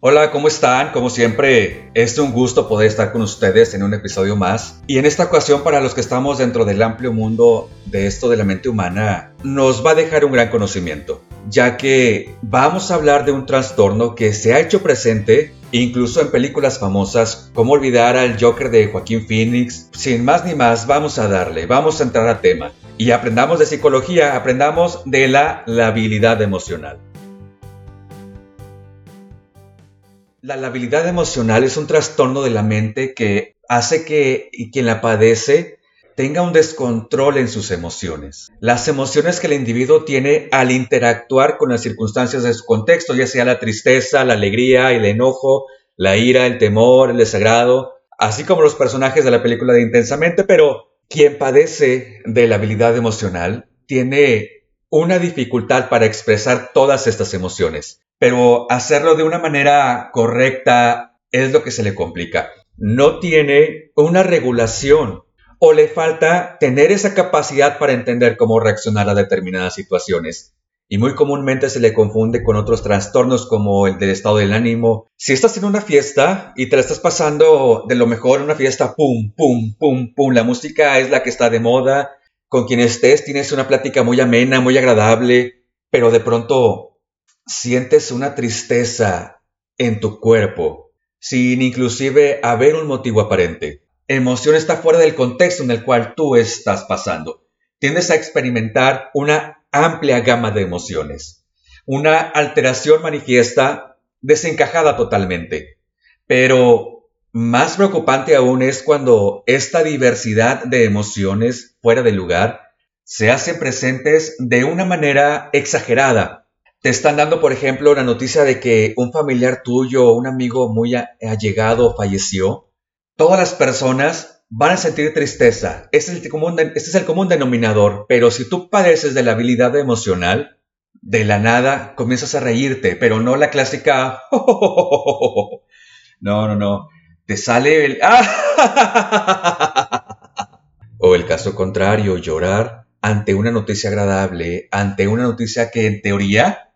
Hola, ¿cómo están? Como siempre, es un gusto poder estar con ustedes en un episodio más. Y en esta ocasión, para los que estamos dentro del amplio mundo de esto de la mente humana, nos va a dejar un gran conocimiento, ya que vamos a hablar de un trastorno que se ha hecho presente incluso en películas famosas, como olvidar al Joker de Joaquín Phoenix. Sin más ni más, vamos a darle, vamos a entrar a tema. Y aprendamos de psicología, aprendamos de la labilidad emocional. La labilidad emocional es un trastorno de la mente que hace que quien la padece tenga un descontrol en sus emociones. Las emociones que el individuo tiene al interactuar con las circunstancias de su contexto, ya sea la tristeza, la alegría, el enojo, la ira, el temor, el desagrado, así como los personajes de la película de Intensamente, pero quien padece de la habilidad emocional tiene una dificultad para expresar todas estas emociones pero hacerlo de una manera correcta es lo que se le complica. No tiene una regulación o le falta tener esa capacidad para entender cómo reaccionar a determinadas situaciones. Y muy comúnmente se le confunde con otros trastornos como el del estado del ánimo. Si estás en una fiesta y te la estás pasando de lo mejor en una fiesta, pum, pum, pum, pum, la música es la que está de moda, con quien estés tienes una plática muy amena, muy agradable, pero de pronto sientes una tristeza en tu cuerpo, sin inclusive haber un motivo aparente. Emoción está fuera del contexto en el cual tú estás pasando. Tiendes a experimentar una amplia gama de emociones. Una alteración manifiesta desencajada totalmente. Pero más preocupante aún es cuando esta diversidad de emociones fuera de lugar se hacen presentes de una manera exagerada te están dando, por ejemplo, la noticia de que un familiar tuyo o un amigo muy allegado falleció, todas las personas van a sentir tristeza. Este es, el común, este es el común denominador, pero si tú padeces de la habilidad emocional, de la nada comienzas a reírte, pero no la clásica... No, no, no. Te sale el... O el caso contrario, llorar ante una noticia agradable, ante una noticia que en teoría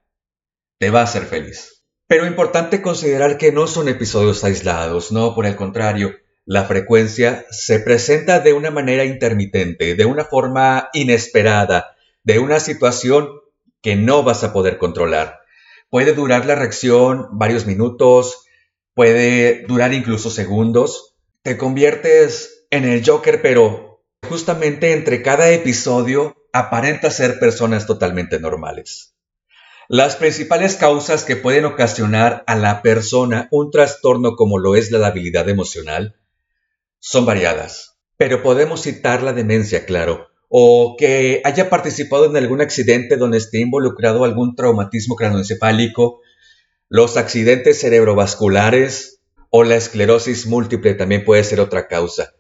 te va a hacer feliz. Pero importante considerar que no son episodios aislados, no, por el contrario, la frecuencia se presenta de una manera intermitente, de una forma inesperada, de una situación que no vas a poder controlar. Puede durar la reacción varios minutos, puede durar incluso segundos. Te conviertes en el Joker, pero justamente entre cada episodio aparenta ser personas totalmente normales. Las principales causas que pueden ocasionar a la persona un trastorno como lo es la habilidad emocional son variadas, pero podemos citar la demencia, claro, o que haya participado en algún accidente donde esté involucrado algún traumatismo cranoencefálico, los accidentes cerebrovasculares o la esclerosis múltiple también puede ser otra causa,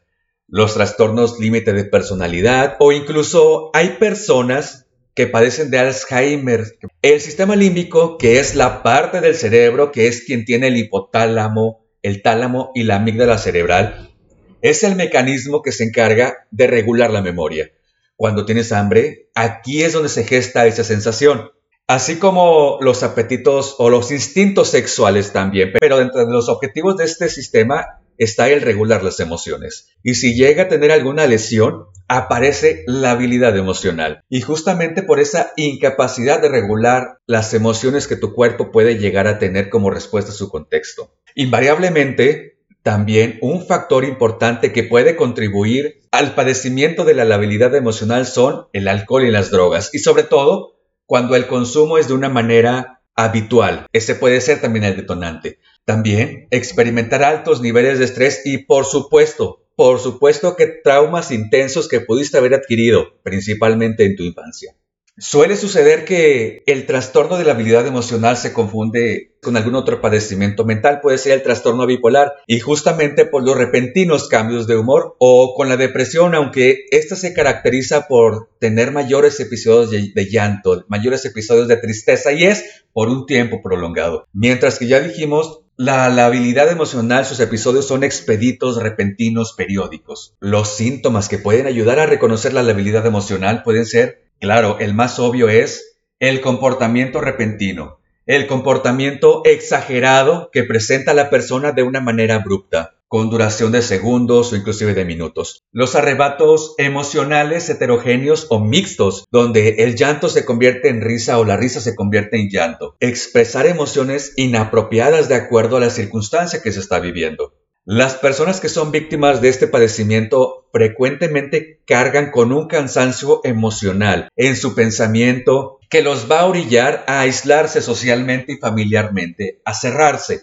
los trastornos límite de personalidad o incluso hay personas que padecen de Alzheimer. El sistema límbico, que es la parte del cerebro, que es quien tiene el hipotálamo, el tálamo y la amígdala cerebral, es el mecanismo que se encarga de regular la memoria. Cuando tienes hambre, aquí es donde se gesta esa sensación. Así como los apetitos o los instintos sexuales también. Pero dentro de los objetivos de este sistema está el regular las emociones. Y si llega a tener alguna lesión, aparece la habilidad emocional. Y justamente por esa incapacidad de regular las emociones que tu cuerpo puede llegar a tener como respuesta a su contexto. Invariablemente, también un factor importante que puede contribuir al padecimiento de la labilidad emocional son el alcohol y las drogas. Y sobre todo, cuando el consumo es de una manera habitual. Ese puede ser también el detonante. También experimentar altos niveles de estrés y por supuesto, por supuesto que traumas intensos que pudiste haber adquirido, principalmente en tu infancia. Suele suceder que el trastorno de la habilidad emocional se confunde con algún otro padecimiento mental, puede ser el trastorno bipolar, y justamente por los repentinos cambios de humor o con la depresión, aunque esta se caracteriza por tener mayores episodios de, llanto, mayores episodios de tristeza, y es por un tiempo prolongado. Mientras que ya dijimos, la habilidad emocional, sus episodios son expeditos, repentinos, periódicos. Los síntomas que pueden ayudar a reconocer la habilidad emocional pueden ser Claro, el más obvio es el comportamiento repentino, el comportamiento exagerado que presenta la persona de una manera abrupta, con duración de segundos o inclusive de minutos. Los arrebatos emocionales heterogéneos o mixtos, donde el llanto se convierte en risa o la risa se convierte en llanto. Expresar emociones inapropiadas de acuerdo a la circunstancia que se está viviendo. Las personas que son víctimas de este padecimiento frecuentemente cargan con un cansancio emocional en su pensamiento que los va a orillar a aislarse socialmente y familiarmente, a cerrarse,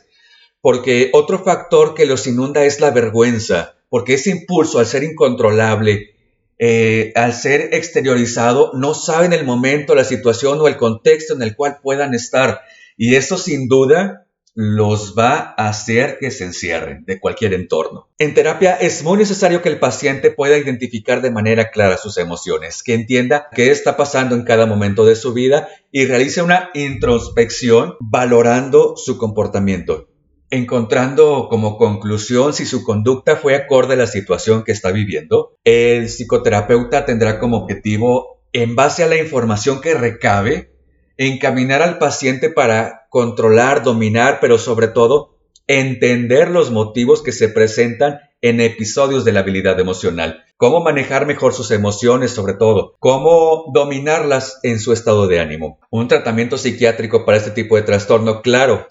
porque otro factor que los inunda es la vergüenza, porque ese impulso al ser incontrolable, eh, al ser exteriorizado, no saben el momento, la situación o el contexto en el cual puedan estar. Y eso sin duda los va a hacer que se encierren de cualquier entorno. En terapia es muy necesario que el paciente pueda identificar de manera clara sus emociones, que entienda qué está pasando en cada momento de su vida y realice una introspección valorando su comportamiento, encontrando como conclusión si su conducta fue acorde a la situación que está viviendo. El psicoterapeuta tendrá como objetivo, en base a la información que recabe, encaminar al paciente para controlar, dominar, pero sobre todo entender los motivos que se presentan en episodios de la habilidad emocional, cómo manejar mejor sus emociones sobre todo, cómo dominarlas en su estado de ánimo. Un tratamiento psiquiátrico para este tipo de trastorno, claro,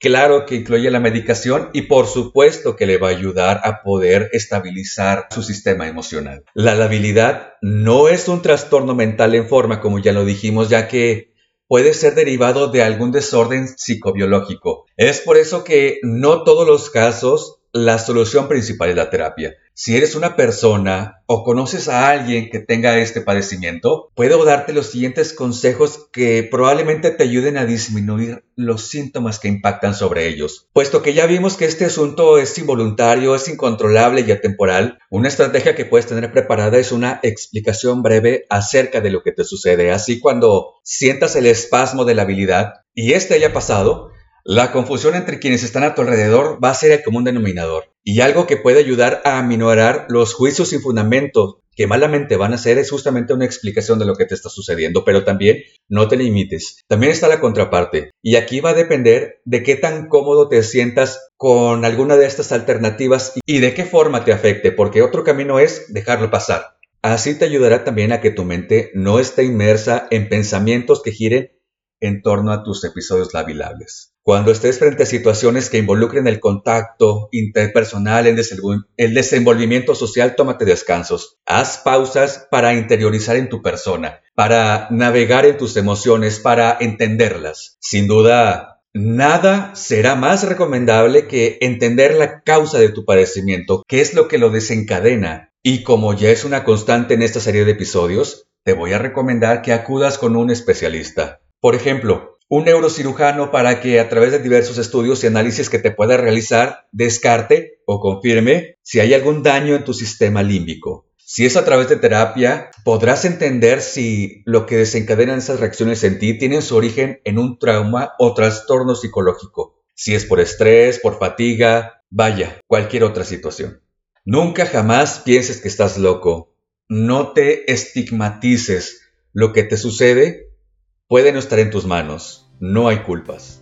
claro que incluye la medicación y por supuesto que le va a ayudar a poder estabilizar su sistema emocional. La labilidad no es un trastorno mental en forma, como ya lo dijimos, ya que puede ser derivado de algún desorden psicobiológico. Es por eso que no todos los casos la solución principal es la terapia. Si eres una persona o conoces a alguien que tenga este padecimiento, puedo darte los siguientes consejos que probablemente te ayuden a disminuir los síntomas que impactan sobre ellos. Puesto que ya vimos que este asunto es involuntario, es incontrolable y atemporal, una estrategia que puedes tener preparada es una explicación breve acerca de lo que te sucede. Así cuando sientas el espasmo de la habilidad y este haya pasado, la confusión entre quienes están a tu alrededor va a ser el común denominador. Y algo que puede ayudar a aminorar los juicios sin fundamento que malamente van a hacer es justamente una explicación de lo que te está sucediendo, pero también no te limites. También está la contraparte. Y aquí va a depender de qué tan cómodo te sientas con alguna de estas alternativas y de qué forma te afecte, porque otro camino es dejarlo pasar. Así te ayudará también a que tu mente no esté inmersa en pensamientos que giren en torno a tus episodios labilables. Cuando estés frente a situaciones que involucren el contacto interpersonal, el desenvolvimiento social, tómate descansos. Haz pausas para interiorizar en tu persona, para navegar en tus emociones, para entenderlas. Sin duda, nada será más recomendable que entender la causa de tu padecimiento, qué es lo que lo desencadena. Y como ya es una constante en esta serie de episodios, te voy a recomendar que acudas con un especialista. Por ejemplo, un neurocirujano para que a través de diversos estudios y análisis que te pueda realizar descarte o confirme si hay algún daño en tu sistema límbico. Si es a través de terapia, podrás entender si lo que desencadena esas reacciones en ti tiene su origen en un trauma o trastorno psicológico. Si es por estrés, por fatiga, vaya, cualquier otra situación. Nunca jamás pienses que estás loco. No te estigmatices. Lo que te sucede puede no estar en tus manos, no hay culpas.